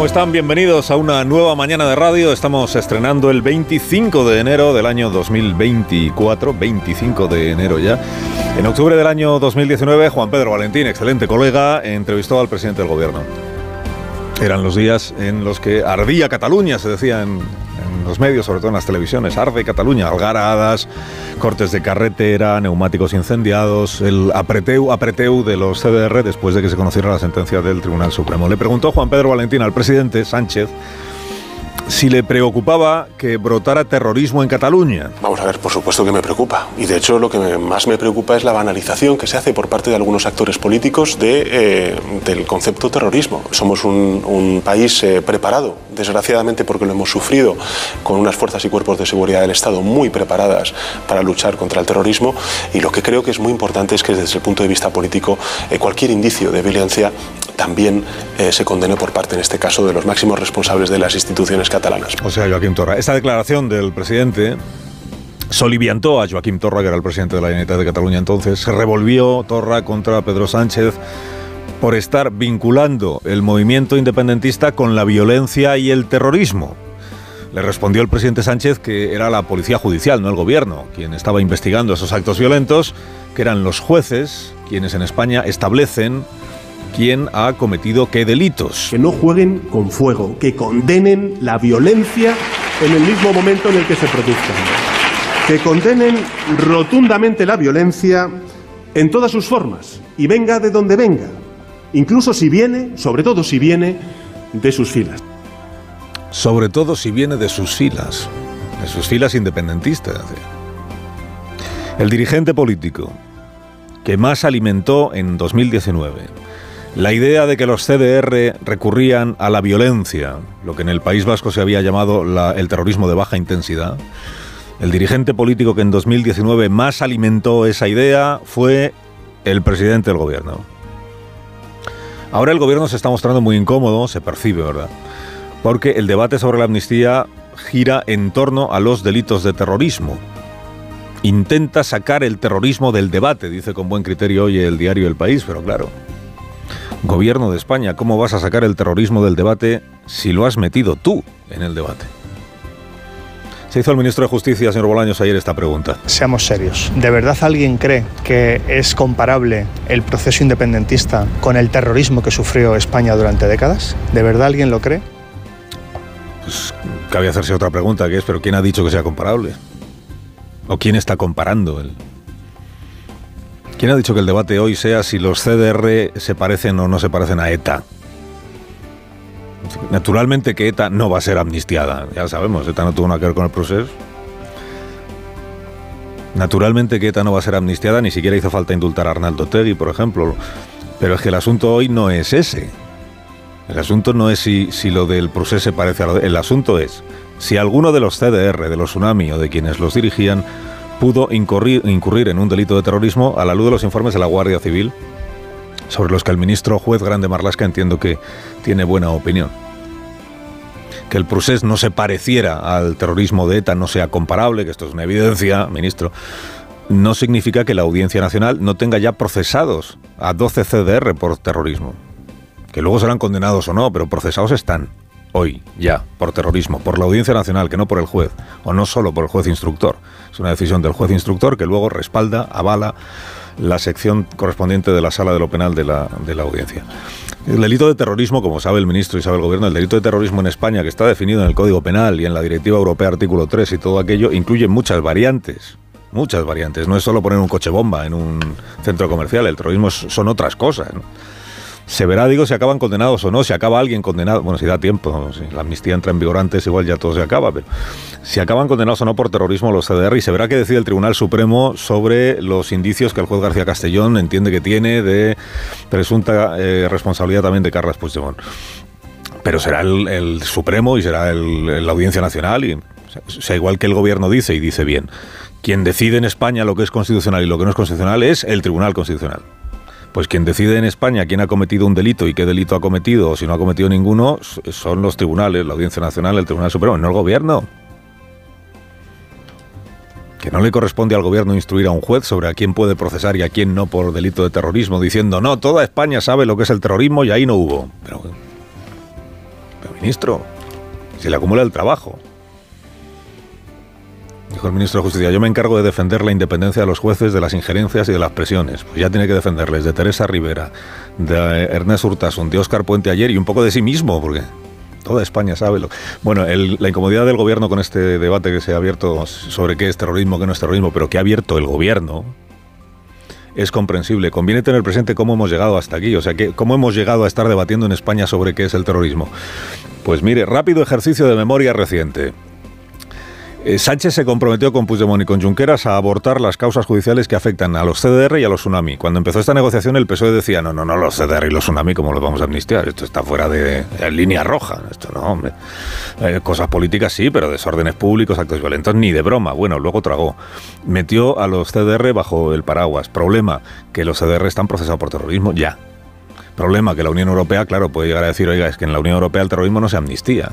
Como están, bienvenidos a una nueva mañana de radio. Estamos estrenando el 25 de enero del año 2024, 25 de enero ya. En octubre del año 2019, Juan Pedro Valentín, excelente colega, entrevistó al presidente del gobierno. Eran los días en los que ardía Cataluña, se decía en, en los medios, sobre todo en las televisiones. Arde Cataluña, algaradas, cortes de carretera, neumáticos incendiados, el apreteu, apreteu de los CDR después de que se conociera la sentencia del Tribunal Supremo. Le preguntó Juan Pedro Valentín al presidente Sánchez si le preocupaba que brotara terrorismo en Cataluña. Vamos a ver, por supuesto que me preocupa. Y de hecho lo que más me preocupa es la banalización que se hace por parte de algunos actores políticos eh, del concepto terrorismo. Somos un, un país eh, preparado, desgraciadamente porque lo hemos sufrido, con unas fuerzas y cuerpos de seguridad del Estado muy preparadas para luchar contra el terrorismo. Y lo que creo que es muy importante es que desde el punto de vista político eh, cualquier indicio de violencia también eh, se condene por parte, en este caso, de los máximos responsables de las instituciones catalanas. O sea, Joaquín Torra. Esta declaración del presidente soliviantó a Joaquín Torra, que era el presidente de la Generalitat de Cataluña entonces. Se revolvió Torra contra Pedro Sánchez por estar vinculando el movimiento independentista con la violencia y el terrorismo. Le respondió el presidente Sánchez que era la policía judicial, no el gobierno, quien estaba investigando esos actos violentos, que eran los jueces quienes en España establecen quién ha cometido qué delitos. que no jueguen con fuego, que condenen la violencia en el mismo momento en el que se produzca, que condenen rotundamente la violencia en todas sus formas y venga de donde venga, incluso si viene, sobre todo si viene de sus filas. sobre todo si viene de sus filas, de sus filas independentistas. El dirigente político que más alimentó en 2019 la idea de que los CDR recurrían a la violencia, lo que en el País Vasco se había llamado la- el terrorismo de baja intensidad, el dirigente político que en 2019 más alimentó esa idea fue el presidente del gobierno. Ahora el gobierno se está mostrando muy incómodo, se percibe, ¿verdad? porque el debate sobre la amnistía gira en torno a los delitos de terrorismo. Intenta sacar el terrorismo del debate, dice con buen criterio hoy el diario El País, pero claro, gobierno de España, ¿cómo vas a sacar el terrorismo del debate si lo has metido tú en el debate? Se hizo al ministro de Justicia, señor Bolaños, ayer esta pregunta. Seamos serios. ¿De verdad alguien cree que es comparable el proceso independentista con el terrorismo que sufrió España durante décadas? ¿De verdad alguien lo cree? Pues cabe hacerse otra pregunta, que es, ¿pero quién ha dicho que sea comparable? ¿O quién está comparando? El... ¿Quién ha dicho que el debate hoy sea si los CDR se parecen o no se parecen a ETA? Naturalmente que ETA no va a ser amnistiada, ya sabemos, ETA no tuvo nada que ver con el proceso. Naturalmente que ETA no va a ser amnistiada, ni siquiera hizo falta indultar a Arnaldo Tegui, por ejemplo. Pero es que el asunto hoy no es ese. El asunto no es si, si lo del procés se parece a lo de, El asunto es si alguno de los CDR, de los Tsunami o de quienes los dirigían pudo incurrir, en un delito de terrorismo a la luz de los informes de la Guardia Civil, sobre los que el ministro juez Grande Marlasca entiendo que tiene buena opinión. Que el procés no se pareciera al terrorismo de ETA, no sea comparable, que esto es una evidencia, ministro, no significa que la Audiencia Nacional no tenga ya procesados a 12 CDR por terrorismo que luego serán condenados o no, pero procesados están hoy ya por terrorismo, por la Audiencia Nacional, que no por el juez, o no solo por el juez instructor. Es una decisión del juez instructor que luego respalda, avala la sección correspondiente de la sala de lo penal de la, de la audiencia. El delito de terrorismo, como sabe el ministro y sabe el gobierno, el delito de terrorismo en España, que está definido en el Código Penal y en la Directiva Europea artículo 3 y todo aquello, incluye muchas variantes. Muchas variantes. No es solo poner un coche bomba en un centro comercial. El terrorismo son otras cosas. Se verá, digo, si acaban condenados o no, si acaba alguien condenado, bueno, si da tiempo, si la amnistía entra en vigor antes, igual ya todo se acaba, pero si acaban condenados o no por terrorismo los CDR, y se verá que decide el Tribunal Supremo sobre los indicios que el juez García Castellón entiende que tiene de presunta eh, responsabilidad también de Carles Puigdemont. pero será el, Supremo y será la Audiencia Nacional y sea, igual que el gobierno dice y dice bien, quien decide en España lo que es constitucional y lo que no es constitucional es el Tribunal Constitucional. Pues quien decide en España quién ha cometido un delito y qué delito ha cometido o si no ha cometido ninguno son los tribunales, la Audiencia Nacional, el Tribunal Supremo, no el gobierno. Que no le corresponde al gobierno instruir a un juez sobre a quién puede procesar y a quién no por delito de terrorismo, diciendo, no, toda España sabe lo que es el terrorismo y ahí no hubo. Pero, pero ministro, se le acumula el trabajo. Dijo el ministro de Justicia, yo me encargo de defender la independencia de los jueces de las injerencias y de las presiones. Pues ya tiene que defenderles de Teresa Rivera, de Ernest Urtasun, de Óscar Puente ayer y un poco de sí mismo, porque toda España sabe lo... Bueno, la incomodidad del gobierno con este debate que se ha abierto sobre qué es terrorismo, qué no es terrorismo, pero que ha abierto el gobierno, es comprensible. Conviene tener presente cómo hemos llegado hasta aquí, o sea, que, cómo hemos llegado a estar debatiendo en España sobre qué es el terrorismo. Pues mire, rápido ejercicio de memoria reciente. Eh, Sánchez se comprometió con Puigdemont y con Junqueras a abortar las causas judiciales que afectan a los CDR y a los tsunami. Cuando empezó esta negociación, el PSOE decía: no, no, no, los CDR y los tsunami, ¿cómo los vamos a amnistiar? Esto está fuera de, línea roja. Esto no, hombre. Eh, cosas políticas sí, pero desórdenes públicos, actos violentos, ni de broma. Bueno, luego tragó. Metió a los CDR bajo el paraguas. Problema: que los CDR están procesados por terrorismo ya. Problema: que la Unión Europea, claro, puede llegar a decir: oiga, es que en la Unión Europea el terrorismo no se amnistía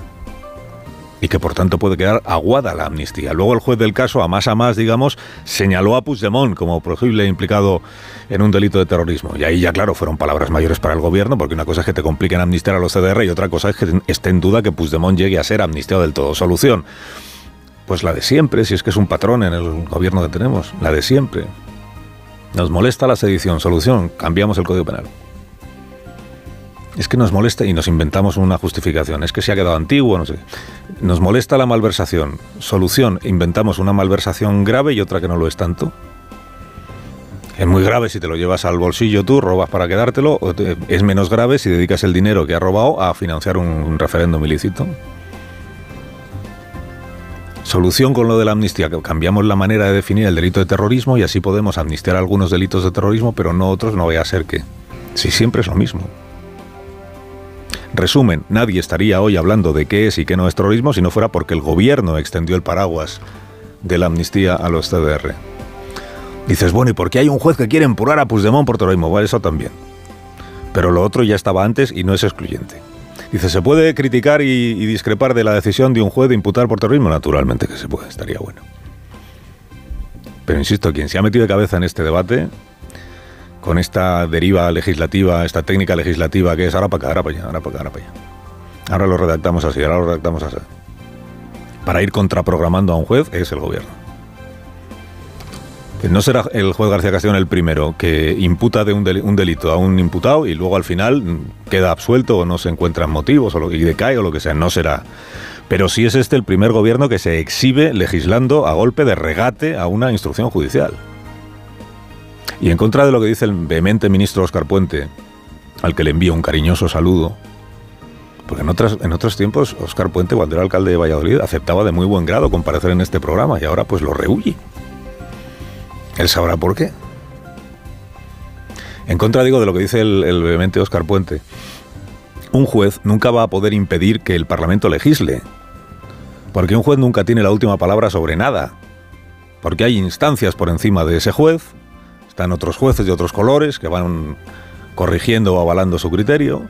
y que por tanto puede quedar aguada la amnistía. Luego el juez del caso, a más a más, digamos, señaló a Puigdemont como posible implicado en un delito de terrorismo. Y ahí ya, claro, fueron palabras mayores para el gobierno, porque una cosa es que te compliquen amnistiar a los CDR y otra cosa es que esté en duda que Puigdemont llegue a ser amnistiado del todo. Solución. Pues la de siempre, si es que es un patrón en el gobierno que tenemos, la de siempre. Nos molesta la sedición. Solución, cambiamos el Código Penal es que nos molesta y nos inventamos una justificación, es que se ha quedado antiguo, no sé. Nos molesta la malversación. Solución, inventamos una malversación grave y otra que no lo es tanto. Es muy grave si te lo llevas al bolsillo tú, robas para quedártelo, es menos grave si dedicas el dinero que has robado a financiar un referéndum ilícito. Solución con lo de la amnistía, cambiamos la manera de definir el delito de terrorismo y así podemos amnistiar algunos delitos de terrorismo, pero no otros, no vaya a ser que. Si siempre es lo mismo. Resumen, nadie estaría hoy hablando de qué es y qué no es terrorismo si no fuera porque el gobierno extendió el paraguas de la amnistía a los CDR. Dices, bueno, ¿y por qué hay un juez que quiere empurar a Puigdemont por terrorismo? Eso también. Pero lo otro ya estaba antes y no es excluyente. Dice, ¿se puede criticar y, y, discrepar de la decisión de un juez de imputar por terrorismo? Naturalmente que se puede, estaría bueno. Pero insisto, quien se ha metido de cabeza en este debate con esta deriva legislativa, esta técnica legislativa que es ahora para acá, ahora para allá, ahora para acá, ahora para allá. Ahora lo redactamos así, ahora lo redactamos así. Para ir contraprogramando a un juez es el gobierno. No será el juez García Castellón el primero que imputa de un, delito a un imputado y luego al final queda absuelto o no se encuentran motivos o lo, y decae o lo que sea. No será. Pero sí es este el primer gobierno que se exhibe legislando a golpe de regate a una instrucción judicial. Y en contra de lo que dice el vehemente ministro Oscar Puente, al que le envío un cariñoso saludo, porque en, en otros tiempos Oscar Puente, cuando era alcalde de Valladolid, aceptaba de muy buen grado comparecer en este programa y ahora pues lo rehuye. Él sabrá por qué. En contra, digo, de lo que dice el, el vehemente Oscar Puente, un juez nunca va a poder impedir que el Parlamento legisle, porque un juez nunca tiene la última palabra sobre nada, porque hay instancias por encima de ese juez están otros jueces de otros colores que van corrigiendo o avalando su criterio.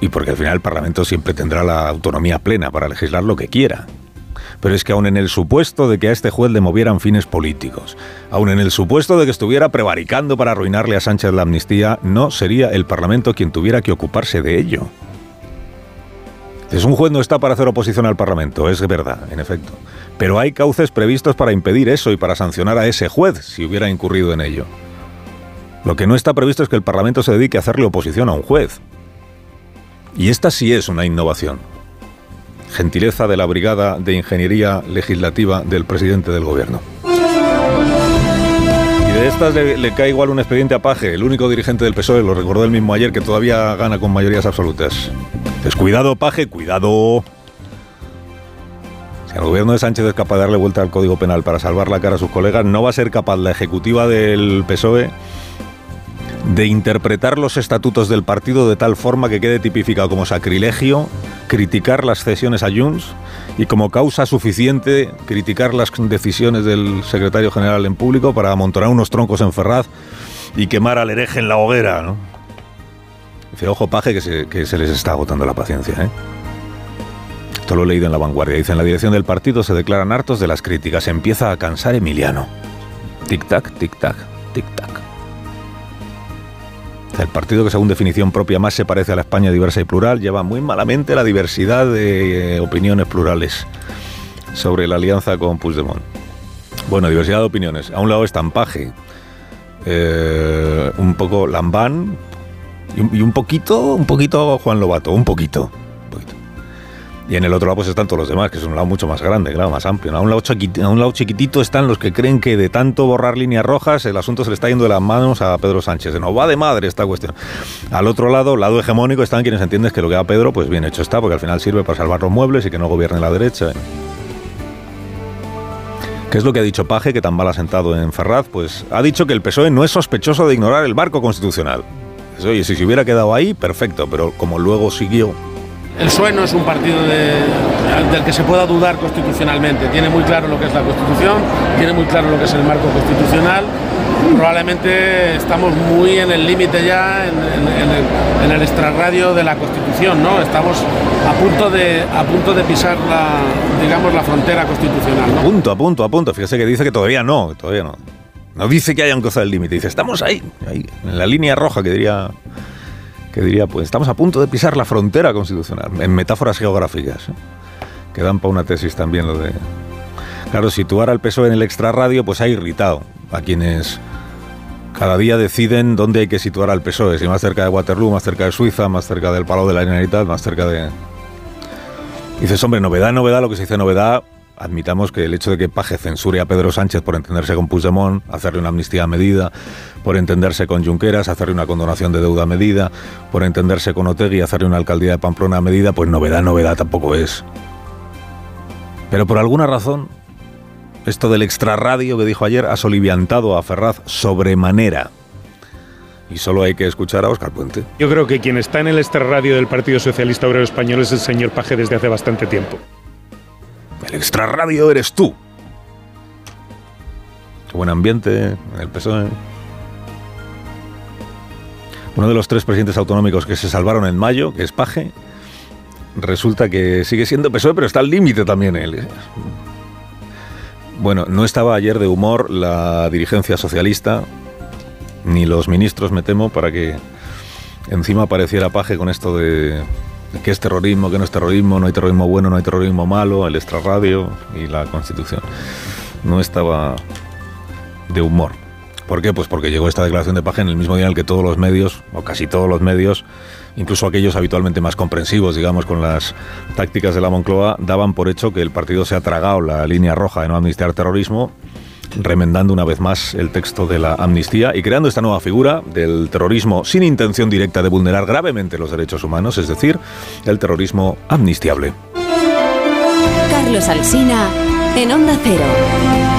Y, porque al final el Parlamento siempre tendrá la autonomía plena para legislar lo que quiera. Pero es que aun en el supuesto de que a este juez le movieran fines políticos, aun en el supuesto de que estuviera prevaricando para arruinarle a Sánchez la amnistía, no sería el Parlamento quien tuviera que ocuparse de ello. Es un juez no está para hacer oposición al Parlamento, es verdad, en efecto. Pero hay cauces previstos para impedir eso y para sancionar a ese juez si hubiera incurrido en ello. Lo que no está previsto es que el Parlamento se dedique a hacerle oposición a un juez. Y esta sí es una innovación. Gentileza de la Brigada de Ingeniería Legislativa del presidente del Gobierno. Y de estas le, cae igual un expediente a Paje, el único dirigente del PSOE, lo recordó el mismo ayer, que todavía gana con mayorías absolutas. Descuidado, Paje, cuidado. Si el gobierno de Sánchez es capaz de darle vuelta al Código Penal para salvar la cara a sus colegas, no va a ser capaz la ejecutiva del PSOE de interpretar los estatutos del partido de tal forma que quede tipificado como sacrilegio criticar las cesiones a Junts y como causa suficiente criticar las decisiones del secretario general en público para amontonar unos troncos en Ferraz y quemar al hereje en la hoguera. Dice, ojo paje que se, les está agotando la paciencia. ¿eh? Esto lo he leído en La Vanguardia. Dice, en la dirección del partido se declaran hartos de las críticas. Empieza a cansar Emiliano. Tic-tac, tic-tac, tic-tac. El partido que según definición propia más se parece a la España diversa y plural lleva muy malamente la diversidad de eh, opiniones plurales sobre la alianza con Puigdemont. Bueno, diversidad de opiniones. A un lado está Paje, eh, un poco Lambán y, un poquito, un poquito Juan Lobato, un poquito. Y en el otro lado pues están todos los demás, que es un lado mucho más grande, claro, más amplio. A un, lado chiquitito, un lado chiquitito están los que creen que de tanto borrar líneas rojas el asunto se le está yendo de las manos a Pedro Sánchez. No va de madre esta cuestión. Al otro lado, lado hegemónico, están quienes entienden que lo que haga Pedro, pues bien hecho está, porque al final sirve para salvar los muebles y que no gobierne la derecha. ¿Qué es lo que ha dicho Paje, que tan mal ha sentado en Ferraz? Pues ha dicho que el PSOE no es sospechoso de ignorar el marco constitucional. Oye, si se hubiera quedado ahí, perfecto, pero como luego siguió el PSOE no es un partido del que se pueda dudar constitucionalmente. Tiene muy claro lo que es la Constitución, tiene muy claro lo que es el marco constitucional. Probablemente estamos muy en el límite ya, en, el, en, extrarradio de la Constitución, ¿no? Estamos a punto de, a punto de pisar la, digamos, la frontera constitucional. A punto, a punto, a punto. Fíjese que dice que todavía no, todavía no. No dice que hayan cruzado el límite, dice, estamos ahí, ahí, en la línea roja que diría que diría, pues estamos a punto de pisar la frontera constitucional, en metáforas geográficas, ¿eh? que dan para una tesis también lo de... Claro, situar al PSOE en el extrarradio pues ha irritado a quienes cada día deciden dónde hay que situar al PSOE, si más cerca de Waterloo, más cerca de Suiza, más cerca del Palau de la Generalitat, más cerca de... dices, hombre, novedad, novedad, lo que se dice novedad, admitamos que el hecho de que Paje censure a Pedro Sánchez por entenderse con Puigdemont, hacerle una amnistía a medida, por entenderse con Junqueras, hacerle una condonación de deuda a medida, por entenderse con Otegui, hacerle una alcaldía de Pamplona a medida, pues novedad, novedad tampoco es. Pero por alguna razón, esto del extrarradio que dijo ayer ha soliviantado a Ferraz sobremanera. Y solo hay que escuchar a Óscar Puente. Yo creo que quien está en el extrarradio del Partido Socialista Obrero Español es el señor Paje desde hace bastante tiempo. El extrarradio eres tú. Buen ambiente en el PSOE. Uno de los tres presidentes autonómicos que se salvaron en mayo, que es Paje, resulta que sigue siendo PSOE, pero está al límite también él. Bueno, no estaba ayer de humor la dirigencia socialista, ni los ministros, me temo, para que encima apareciera Paje con esto de qué es terrorismo, qué no es terrorismo, no hay terrorismo bueno, no hay terrorismo malo, el extrarradio y la Constitución. No estaba de humor. ¿Por qué? Pues porque llegó esta declaración de Paje en el mismo día en el que todos los medios, o casi todos los medios, incluso aquellos habitualmente más comprensivos, digamos, con las tácticas de la Moncloa, daban por hecho que el partido se ha tragado la línea roja de no amnistiar terrorismo remendando una vez más el texto de la amnistía y creando esta nueva figura del terrorismo sin intención directa de vulnerar gravemente los derechos humanos, es decir, el terrorismo amnistiable. Carlos Alsina, en Onda Cero.